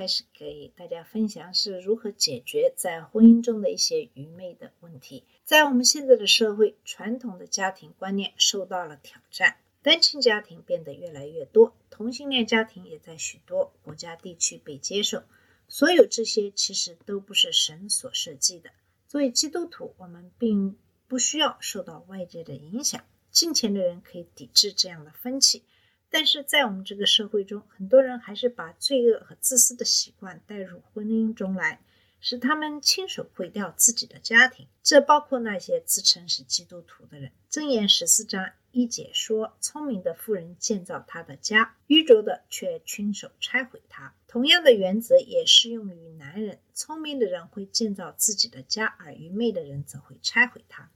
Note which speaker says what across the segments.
Speaker 1: 开始给大家分享是如何解决在婚姻中的一些愚昧的问题。在我们现在的社会，传统的家庭观念受到了挑战，单亲家庭变得越来越多，同性恋家庭也在许多国家地区被接受。所有这些其实都不是神所设计的。作为基督徒，我们并不需要受到外界的影响。金钱的人可以抵制这样的风气，但是在我们这个社会中，很多人还是把罪恶和自私的习惯带入婚姻中来，使他们亲手毁掉自己的家庭。这包括那些自称是基督徒的人。箴言十四章一节说：“聪明的妇人建造她的家，愚拙的却亲手拆毁它。”同样的原则也适用于男人。聪明的人会建造自己的家，而愚昧的人则会拆毁它。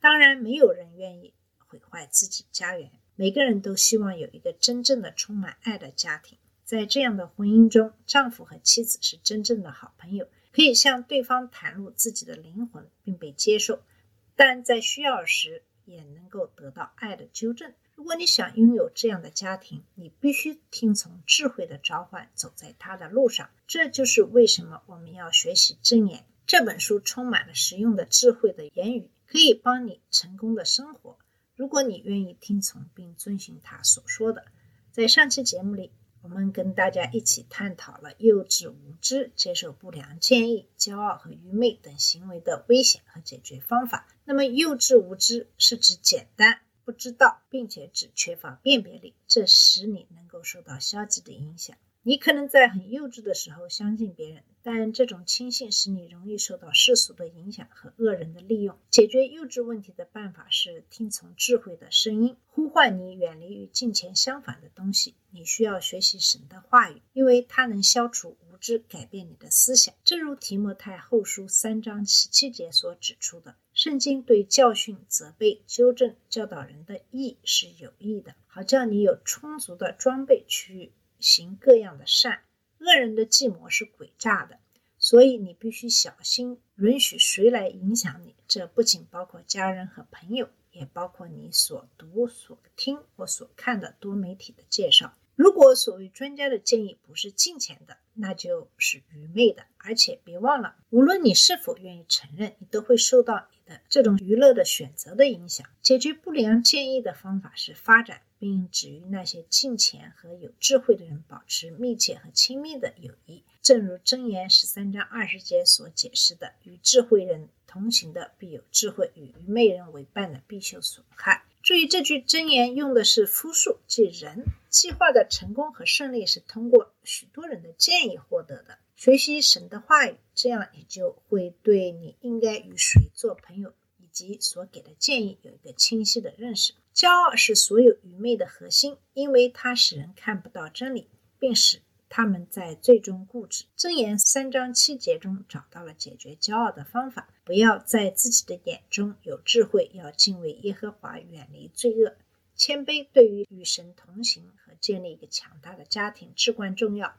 Speaker 1: 当然，没有人愿意毁坏自己家园。每个人都希望有一个真正的充满爱的家庭。在这样的婚姻中，丈夫和妻子是真正的好朋友，可以向对方袒露自己的灵魂，并被接受，但在需要时也能够得到爱的纠正。如果你想拥有这样的家庭，你必须听从智慧的召唤，走在他的路上。这就是为什么我们要学习箴言。这本书充满了实用的智慧的言语，可以帮你成功的生活。如果你愿意听从并遵循他所说的，在上期节目里，我们跟大家一起探讨了幼稚、无知、接受不良建议、骄傲和愚昧等行为的危险和解决方法。那么，幼稚无知是指简单、不知道，并且只缺乏辨别力，这使你能够受到消极的影响。你可能在很幼稚的时候相信别人，但这种轻信使你容易受到世俗的影响和恶人的利用。解决幼稚问题的办法是听从智慧的声音，呼唤你远离与金钱相反的东西。你需要学习神的话语，因为它能消除无知，改变你的思想。正如提摩太后书三章十七节所指出的，圣经对教训、责备、纠正、教导人的义是有益的，好叫你有充足的装备去。行各样的善，恶人的计谋是诡诈的，所以你必须小心，允许谁来影响你。这不仅包括家人和朋友，也包括你所读、所听或所看的多媒体的介绍。如果所谓专家的建议不是金钱的，那就是愚昧的。而且别忘了，无论你是否愿意承认，你都会受到这种娱乐的选择的影响。解决不良建议的方法是发展。并只与那些敬虔和有智慧的人保持密切和亲密的友谊，正如箴言十三章二十节所解释的：“与智慧人同行的必有智慧，与愚昧人为伴的必受损害。”注意，这句箴言用的是复数，即人。计划的成功和胜利是通过许多人的建议获得的。学习神的话语，这样你就会对你应该与谁做朋友以及所给的建议有一个清晰的认识。骄傲是所有愚昧的核心，因为它使人看不到真理，并使他们在最终固执。箴言三章七节中找到了解决骄傲的方法：不要在自己的眼中有智慧，要敬畏耶和华，远离罪恶。谦卑对于与神同行和建立一个强大的家庭至关重要。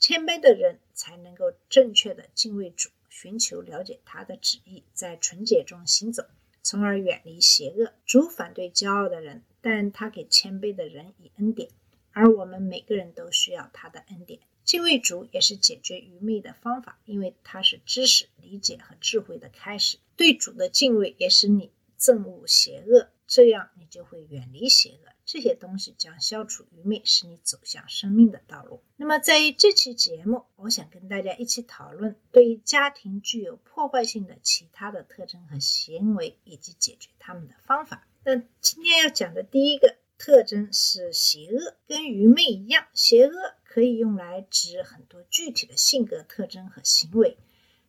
Speaker 1: 谦卑的人才能够正确的敬畏主，寻求了解他的旨意，在纯洁中行走。从而远离邪恶。主反对骄傲的人，但他给谦卑的人以恩典，而我们每个人都需要他的恩典。敬畏主也是解决愚昧的方法，因为它是知识、理解和智慧的开始。对主的敬畏也使你憎恶邪恶，这样你就会远离邪恶。这些东西将消除愚昧，使你走向生命的道路。那么，在这期节目，我想跟大家一起讨论对于家庭具有破坏性的其他的特征和行为，以及解决他们的方法。那今天要讲的第一个特征是邪恶，跟愚昧一样，邪恶可以用来指很多具体的性格特征和行为，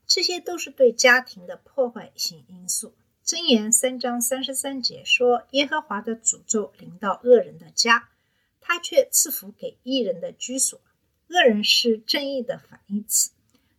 Speaker 1: 这些都是对家庭的破坏性因素。箴言三章三十三节说：“耶和华的诅咒临到恶人的家，他却赐福给义人的居所。恶人是正义的反义词，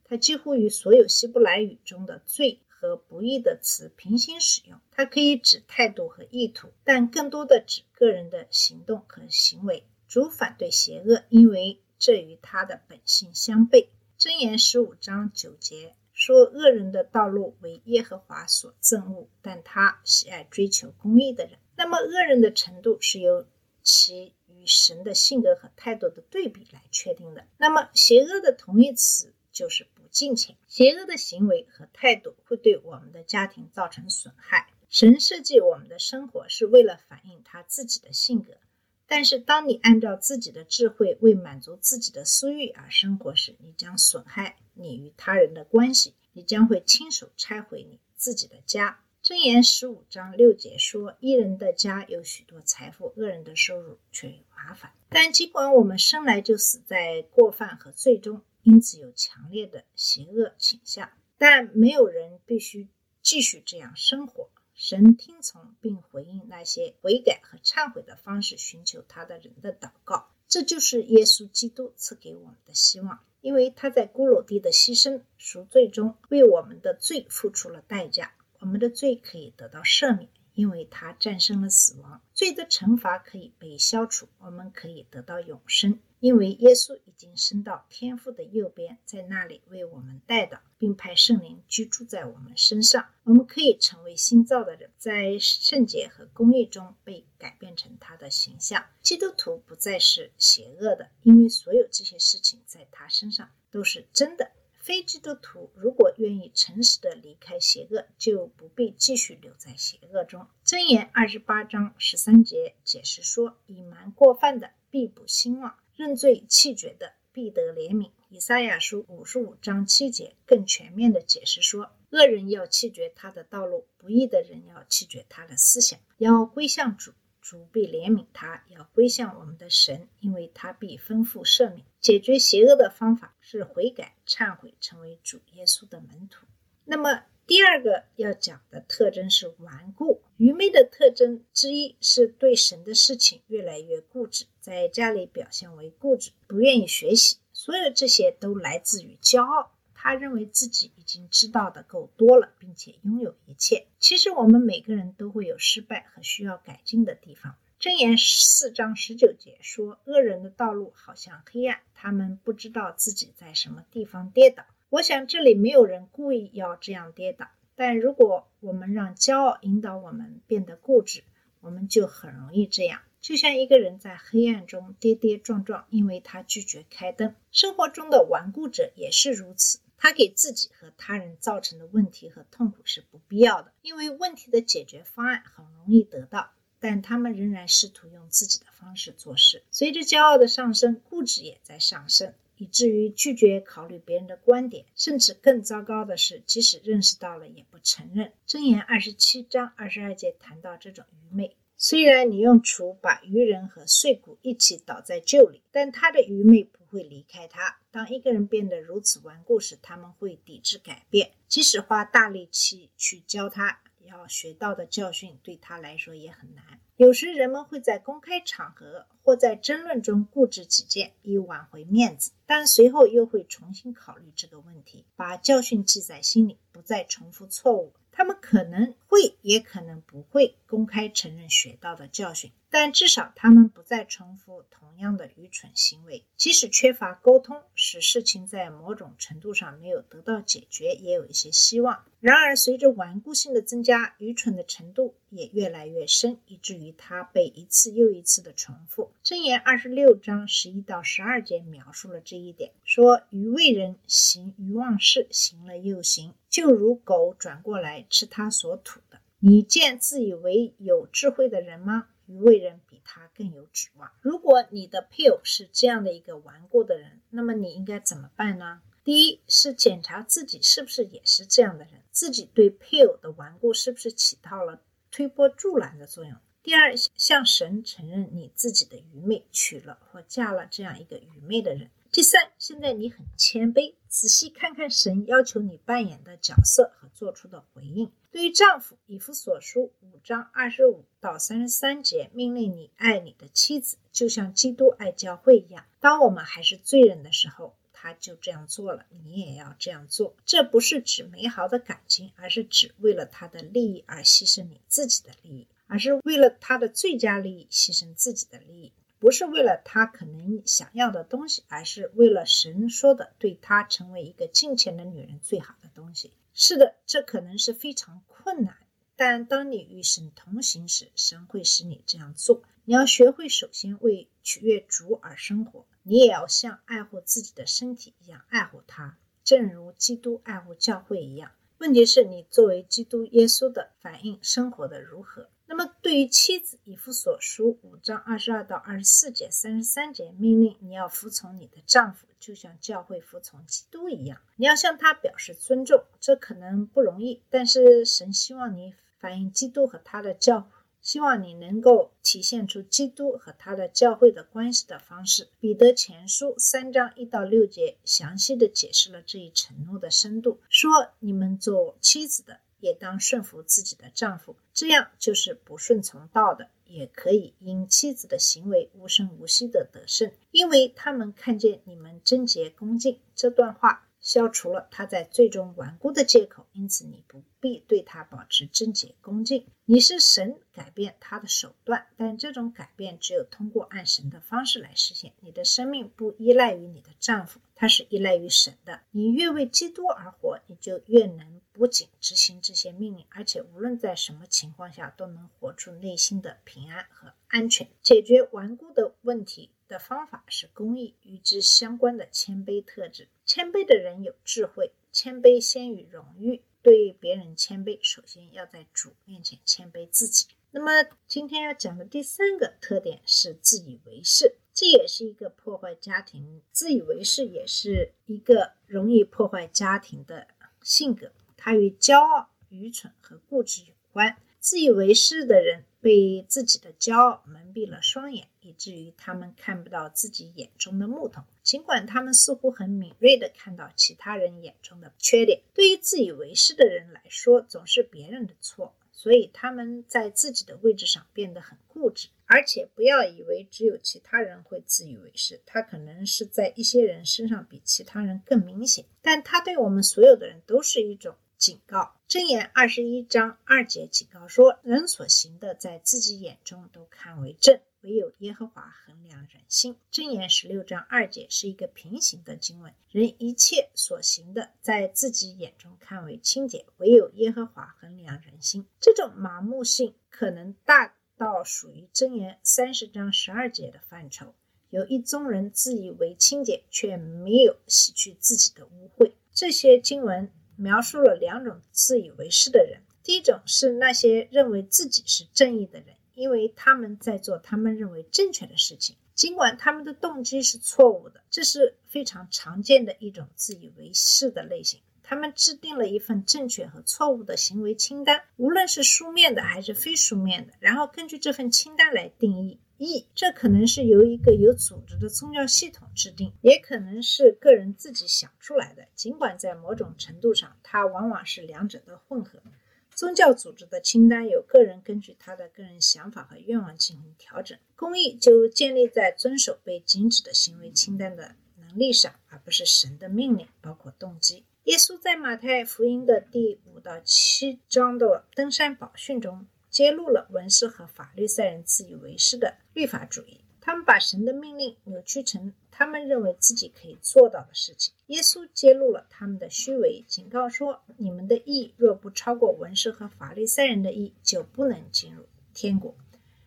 Speaker 1: 它几乎与所有希伯来语中的罪和不义的词平行使用，它可以指态度和意图，但更多的指个人的行动和行为。主反对邪恶，因为这与他的本性相悖。箴言十五章九节说：“恶人的道路为耶和华所憎恶，但他喜爱追求公义的人。”那么，恶人的程度是由其与神的性格和态度的对比来确定的。那么，邪恶的同义词就是不敬虔。邪恶的行为和态度会对我们的家庭造成损害。神设计我们的生活是为了反映他自己的性格。但是，当你按照自己的智慧为满足自己的私欲而生活时，你将损害你与他人的关系，你将会亲手拆毁你自己的家。箴言十五章六节说：“一人的家有许多财富，恶人的收入却有麻烦。”但尽管我们生来就死在过犯和罪中，因此有强烈的邪恶倾向，但没有人必须继续这样生活。神听从并回应那些悔改和忏悔的方式寻求他的人的祷告，这就是耶稣基督赐给我们的希望，因为他在古鲁地的牺牲赎罪中为我们的罪付出了代价。我们的罪可以得到赦免，因为他战胜了死亡，罪的惩罚可以被消除，我们可以得到永生，因为耶稣已经升到天父的右边，在那里为我们代祷，并派圣灵居住在我们身上。我们可以成为新造的人，在圣洁和公义中被改变成他的形象。基督徒不再是邪恶的，因为所有这些事情在他身上都是真的。非基督徒如果愿意诚实的离开邪恶，就不必继续留在邪恶中。箴言二十八章十三节解释说：“隐瞒过犯的必不兴旺，认罪弃绝的必得怜悯。”以赛亚书五十五章七节更全面的解释说：“恶人要弃绝他的道路，不义的人要弃绝他的思想，要归向主。”主必怜悯他，要归向我们的神，因为他必吩咐赦免。解决邪恶的方法是悔改、忏悔，成为主耶稣的门徒。那么，第二个要讲的特征是顽固。愚昧的特征之一是对神的事情越来越固执，在家里表现为固执，不愿意学习。所有这些都来自于骄傲。他认为自己已经知道的够多了，并且拥有一切。其实我们每个人都会有失败和需要改进的地方。箴言四章十九节说：“恶人的道路好像黑暗，他们不知道自己在什么地方跌倒。”我想这里没有人故意要这样跌倒，但如果我们让骄傲引导我们变得固执，我们就很容易这样。就像一个人在黑暗中跌跌撞撞，因为他拒绝开灯。生活中的顽固者也是如此。他给自己和他人造成的问题和痛苦是不必要的，因为问题的解决方案很容易得到，但他们仍然试图用自己的方式做事。随着骄傲的上升，固执也在上升，以至于拒绝考虑别人的观点，甚至更糟糕的是，即使认识到了也不承认。箴言二十七章二十二节谈到这种愚昧。虽然你用锄把愚人和碎骨一起倒在臼里，但他的愚昧不会离开他。当一个人变得如此顽固时，他们会抵制改变，即使花大力气去教他，要学到的教训对他来说也很难。有时人们会在公开场合或在争论中固执己见，以挽回面子，但随后又会重新考虑这个问题，把教训记在心里，不再重复错误。他们可能会，也可能不会公开承认学到的教训，但至少他们不再重复同样的愚蠢行为。即使缺乏沟通，使事情在某种程度上没有得到解决，也有一些希望。然而，随着顽固性的增加，愚蠢的程度也越来越深，以至于它被一次又一次的重复。箴言二十六章十一到十二节描述了这一点，说：“愚昧人行愚妄事，行了又行，就如狗转过来吃他所吐的。你见自以为有智慧的人吗？愚昧人比他更有指望。如果你的配偶是这样的一个顽固的人，那么你应该怎么办呢？第一是检查自己是不是也是这样的人。”自己对配偶的顽固是不是起到了推波助澜的作用？第二，向神承认你自己的愚昧，娶了或嫁了这样一个愚昧的人。第三，现在你很谦卑，仔细看看神要求你扮演的角色和做出的回应。对于丈夫，以弗所书五章二十五到三十三节命令你爱你的妻子，就像基督爱教会一样。当我们还是罪人的时候，他就这样做了，你也要这样做。这不是指美好的感情，而是指为了他的利益而牺牲你自己的利益，而是为了他的最佳利益牺牲自己的利益。不是为了他可能想要的东西，而是为了神说的对他成为一个敬虔的女人最好的东西。是的，这可能是非常困难，但当你与神同行时，神会使你这样做。你要学会首先为取悦主而生活，你也要像爱护自己的身体一样爱护它，正如基督爱护教会一样。问题是你作为基督耶稣的反应生活的如何？那么，对于妻子，以弗所书五章二十二到二十四节、三十三节命令你要服从你的丈夫，就像教会服从基督一样。你要向他表示尊重，这可能不容易，但是神希望你反映基督和他的教，希望你能够体现出基督和他的教会的关系的方式。彼得前书三章一到六节详细的解释了这一承诺的深度，说你们做妻子的。也当顺服自己的丈夫，这样就是不顺从道的，也可以因妻子的行为无声无息的得胜，因为他们看见你们贞洁恭敬。这段话消除了他在最终顽固的借口，因此你不必对他保持贞洁恭敬。你是神改变他的手段，但这种改变只有通过按神的方式来实现。你的生命不依赖于你的丈夫，他是依赖于神的。你越为基督而活，你就越能。不仅执行这些命令，而且无论在什么情况下都能活出内心的平安和安全。解决顽固的问题的方法是公益与之相关的谦卑特质。谦卑的人有智慧，谦卑先于荣誉。对别人谦卑，首先要在主面前谦卑自己。那么今天要讲的第三个特点是自以为是，这也是一个破坏家庭。自以为是也是一个容易破坏家庭的性格。它与骄傲、愚蠢和固执有关。自以为是的人被自己的骄傲蒙蔽了双眼，以至于他们看不到自己眼中的木头，尽管他们似乎很敏锐地看到其他人眼中的缺点。对于自以为是的人来说，总是别人的错，所以他们在自己的位置上变得很固执。而且不要以为只有其他人会自以为是，他可能是在一些人身上比其他人更明显，但他对我们所有的人都是一种。警告箴言二十一章二节警告说：“人所行的，在自己眼中都看为正，唯有耶和华衡量人心。”箴言十六章二节是一个平行的经文，人一切所行的，在自己眼中看为清洁，唯有耶和华衡量人心。这种麻木性可能大到属于箴言三十章十二节的范畴。有一宗人自以为清洁，却没有洗去自己的污秽。这些经文。描述了两种自以为是的人。第一种是那些认为自己是正义的人，因为他们在做他们认为正确的事情，尽管他们的动机是错误的。这是非常常见的一种自以为是的类型。他们制定了一份正确和错误的行为清单，无论是书面的还是非书面的，然后根据这份清单来定义。义，这可能是由一个有组织的宗教系统制定，也可能是个人自己想出来的。尽管在某种程度上，它往往是两者的混合。宗教组织的清单由个人根据他的个人想法和愿望进行调整，公益就建立在遵守被禁止的行为清单的能力上，而不是神的命令，包括动机。耶稣在马太福音的第五到七章的登山宝训中。揭露了文士和法律赛人自以为是的律法主义，他们把神的命令扭曲成他们认为自己可以做到的事情。耶稣揭露了他们的虚伪，警告说：“你们的义若不超过文士和法律赛人的义，就不能进入天国。”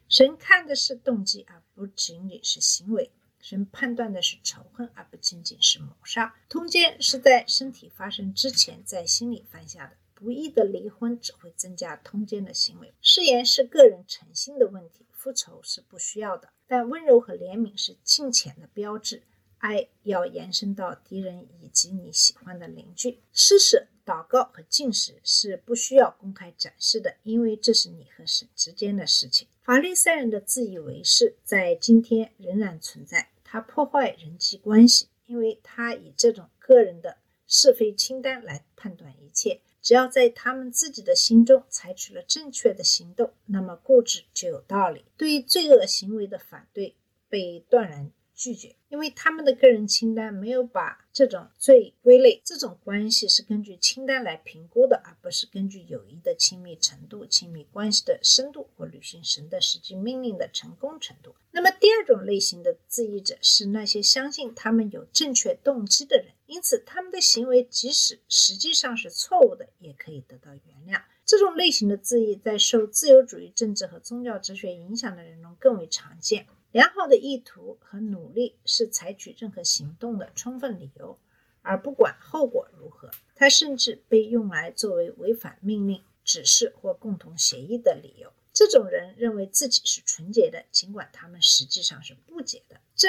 Speaker 1: 神看的是动机，而不仅仅是行为；神判断的是仇恨，而不仅仅是谋杀。通奸是在身体发生之前在心里犯下的。不义的离婚只会增加通奸的行为。誓言是个人诚信的问题，复仇是不需要的。但温柔和怜悯是敬虔的标志。爱要延伸到敌人以及你喜欢的邻居。施舍、祷告和进食是不需要公开展示的，因为这是你和神之间的事情。法利赛人的自以为是，在今天仍然存在，它破坏人际关系。因为他以这种个人的是非清单来判断一切。只要在他们自己的心中采取了正确的行动，那么固执就有道理。对于罪恶行为的反对被断然拒绝，因为他们的个人清单没有把这种罪归类。这种关系是根据清单来评估的，而不是根据友谊的亲密程度、亲密关系的深度或履行神的实际命令的成功程度。那么，第二种类型的自义者是那些相信他们有正确动机的人。因此，他们的行为即使实际上是错误的，也可以得到原谅。这种类型的自义，在受自由主义政治和宗教哲学影响的人中更为常见。良好的意图和努力是采取任何行动的充分理由，而不管后果如何。它甚至被用来作为违反命令、指示或共同协议的理由。这种人认为自己是纯洁的，尽管他们实际上是不洁的。这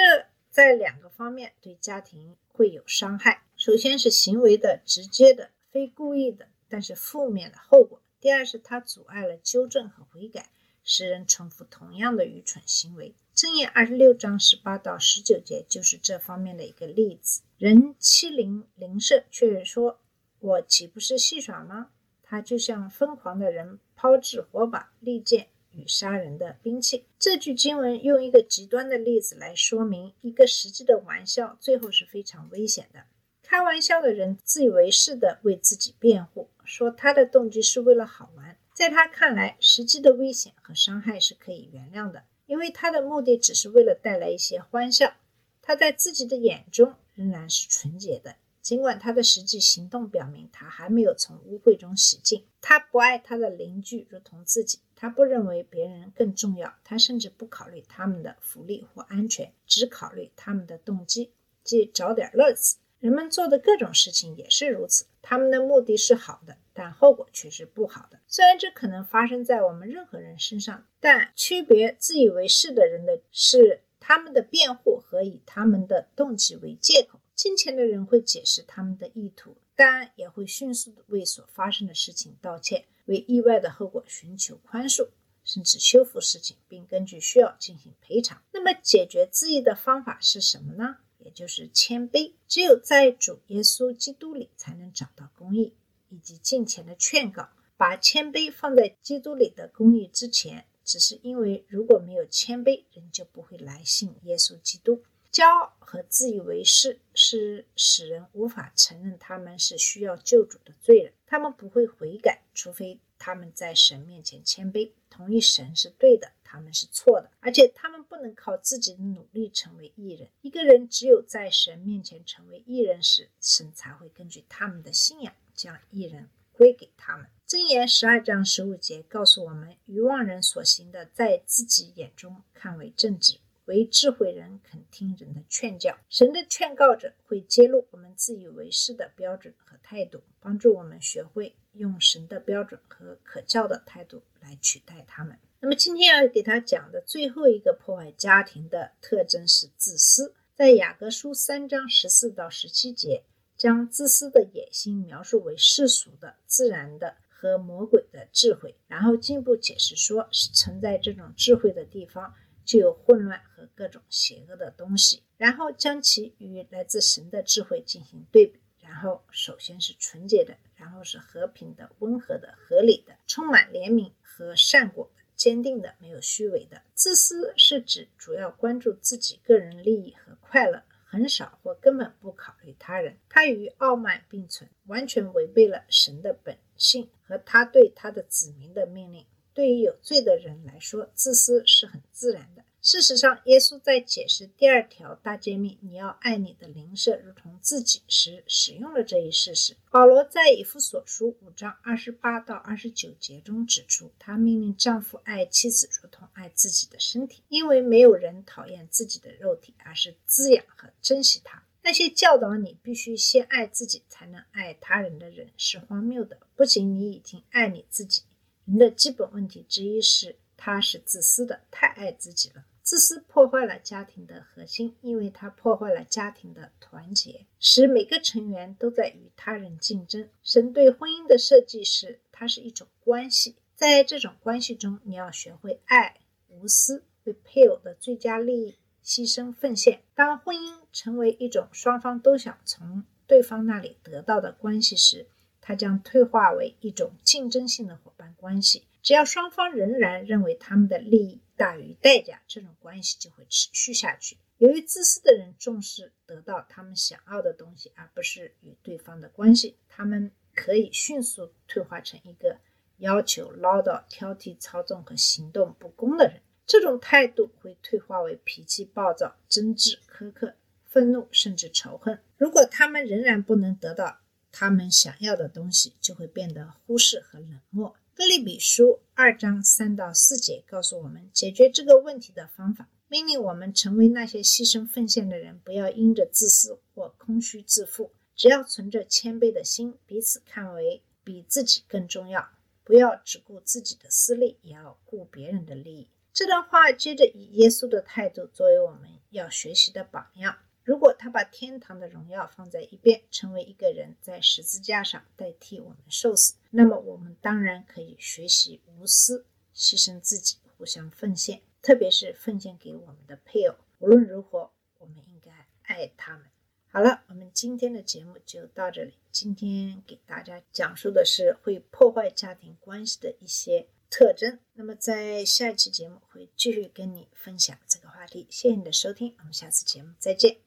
Speaker 1: 在两个方面对家庭会有伤害。首先是行为的直接的、非故意的，但是负面的后果；第二是它阻碍了纠正和悔改，使人重复同样的愚蠢行为。正业二十六章十八到十九节就是这方面的一个例子。人欺凌邻舍，却说：“我岂不是戏耍吗？”他就像疯狂的人抛掷火把、利剑。与杀人的兵器。这句经文用一个极端的例子来说明一个实际的玩笑，最后是非常危险的。开玩笑的人自以为是的为自己辩护，说他的动机是为了好玩。在他看来，实际的危险和伤害是可以原谅的，因为他的目的只是为了带来一些欢笑。他在自己的眼中仍然是纯洁的。尽管他的实际行动表明他还没有从污秽中洗净，他不爱他的邻居如同自己，他不认为别人更重要，他甚至不考虑他们的福利或安全，只考虑他们的动机，即找点乐子。人们做的各种事情也是如此，他们的目的是好的，但后果却是不好的。虽然这可能发生在我们任何人身上，但区别自以为是的人的是他们的辩护和以他们的动机为借口。金钱的人会解释他们的意图，当然也会迅速的为所发生的事情道歉，为意外的后果寻求宽恕，甚至修复事情，并根据需要进行赔偿。那么，解决自义的方法是什么呢？也就是谦卑。只有在主耶稣基督里，才能找到公义以及金钱的劝告。把谦卑放在基督里的公义之前，只是因为如果没有谦卑，人就不会来信耶稣基督。骄傲和自以为是是使人无法承认他们是需要救主的罪人，他们不会悔改，除非他们在神面前谦卑，同意神是对的，他们是错的，而且他们不能靠自己的努力成为艺人。一个人只有在神面前成为艺人时，神才会根据他们的信仰将艺人归给他们。箴言十二章十五节告诉我们：愚妄人所行的，在自己眼中看为正直。为智慧人肯听人的劝教，神的劝告者会揭露我们自以为是的标准和态度，帮助我们学会用神的标准和可教的态度来取代他们。那么今天要给他讲的最后一个破坏家庭的特征是自私。在雅各书三章十四到十七节，将自私的野心描述为世俗的、自然的和魔鬼的智慧，然后进一步解释说，存在这种智慧的地方。就有混乱和各种邪恶的东西，然后将其与来自神的智慧进行对比。然后，首先是纯洁的，然后是和平的、温和的、合理的、充满怜悯和善果、坚定的、没有虚伪的。自私是指主要关注自己个人利益和快乐，很少或根本不考虑他人。他与傲慢并存，完全违背了神的本性和他对他的子民的命令。对于有罪的人来说，自私是很自然的。事实上，耶稣在解释第二条大诫命“你要爱你的邻舍如同自己”时，使用了这一事实。保罗在以弗所书五章二十八到二十九节中指出，他命令丈夫爱妻子如同爱自己的身体，因为没有人讨厌自己的肉体，而是滋养和珍惜它。那些教导你必须先爱自己才能爱他人的人是荒谬的。不仅你已经爱你自己。人的基本问题之一是，他是自私的，太爱自己了。自私破坏了家庭的核心，因为它破坏了家庭的团结，使每个成员都在与他人竞争。神对婚姻的设计是，它是一种关系，在这种关系中，你要学会爱、无私，为配偶的最佳利益牺牲奉献。当婚姻成为一种双方都想从对方那里得到的关系时，它将退化为一种竞争性的伙伴关系。只要双方仍然认为他们的利益大于代价，这种关系就会持续下去。由于自私的人重视得到他们想要的东西，而不是与对方的关系，他们可以迅速退化成一个要求、唠叨、挑剔、操纵和行动不公的人。这种态度会退化为脾气暴躁、争执、苛刻、愤怒，甚至仇恨。如果他们仍然不能得到他们想要的东西，就会变得忽视和冷漠。《哥利比书》二章三到四节告诉我们解决这个问题的方法，命令我们成为那些牺牲奉献的人，不要因着自私或空虚自负，只要存着谦卑的心，彼此看为比自己更重要。不要只顾自己的私利，也要顾别人的利益。这段话接着以耶稣的态度作为我们要学习的榜样。如果他把天堂的荣耀放在一边，成为一个人在十字架上代替我们受死，那么我们当然可以学习无私、牺牲自己、互相奉献，特别是奉献给我们的配偶。无论如何，我们应该爱他们。好了，我们今天的节目就到这里。今天给大家讲述的是会破坏家庭关系的一些特征。那么在下一期节目会继续跟你分享这个话题。谢谢你的收听，我们下次节目再见。